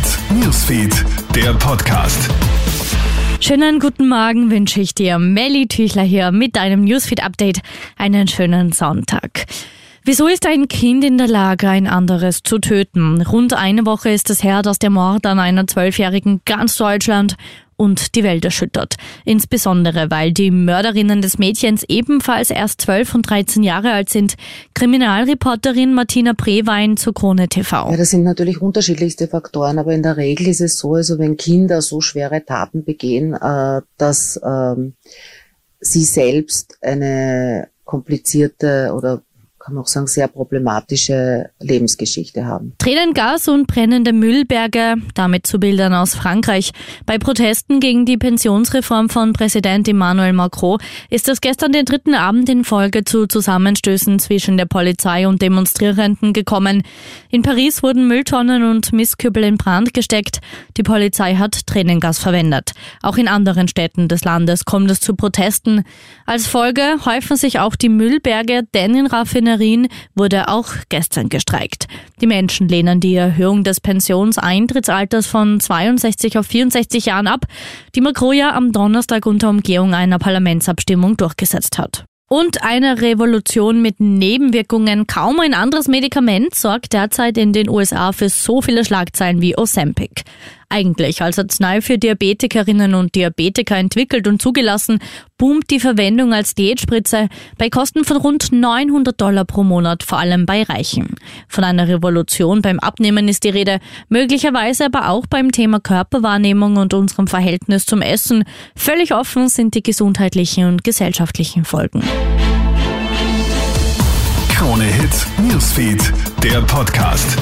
Hit Newsfeed, der Podcast. Schönen guten Morgen wünsche ich dir. Melly Tüchler hier mit deinem Newsfeed-Update. Einen schönen Sonntag. Wieso ist ein Kind in der Lage, ein anderes zu töten? Rund eine Woche ist es her, dass der Mord an einer Zwölfjährigen ganz Deutschland und die Welt erschüttert. Insbesondere, weil die Mörderinnen des Mädchens ebenfalls erst 12 und 13 Jahre alt sind. Kriminalreporterin Martina Prewein zu Krone TV. Ja, das sind natürlich unterschiedlichste Faktoren, aber in der Regel ist es so, also wenn Kinder so schwere Taten begehen, äh, dass ähm, sie selbst eine komplizierte oder kann man auch sagen, sehr problematische Lebensgeschichte haben. Tränengas und brennende Müllberge, damit zu Bildern aus Frankreich. Bei Protesten gegen die Pensionsreform von Präsident Emmanuel Macron ist es gestern den dritten Abend in Folge zu Zusammenstößen zwischen der Polizei und Demonstrierenden gekommen. In Paris wurden Mülltonnen und Mistkübel in Brand gesteckt. Die Polizei hat Tränengas verwendet. Auch in anderen Städten des Landes kommt es zu Protesten. Als Folge häufen sich auch die Müllberge, denn in Raffinerie Raffinerien wurde auch gestern gestreikt. Die Menschen lehnen die Erhöhung des Pensionseintrittsalters von 62 auf 64 Jahren ab, die Macron ja am Donnerstag unter Umgehung einer Parlamentsabstimmung durchgesetzt hat. Und eine Revolution mit Nebenwirkungen. Kaum ein anderes Medikament sorgt derzeit in den USA für so viele Schlagzeilen wie Ozempic eigentlich als Arznei für Diabetikerinnen und Diabetiker entwickelt und zugelassen, boomt die Verwendung als Diätspritze bei Kosten von rund 900 Dollar pro Monat, vor allem bei Reichen. Von einer Revolution beim Abnehmen ist die Rede, möglicherweise aber auch beim Thema Körperwahrnehmung und unserem Verhältnis zum Essen. Völlig offen sind die gesundheitlichen und gesellschaftlichen Folgen. Krone Hit Newsfeed, der Podcast.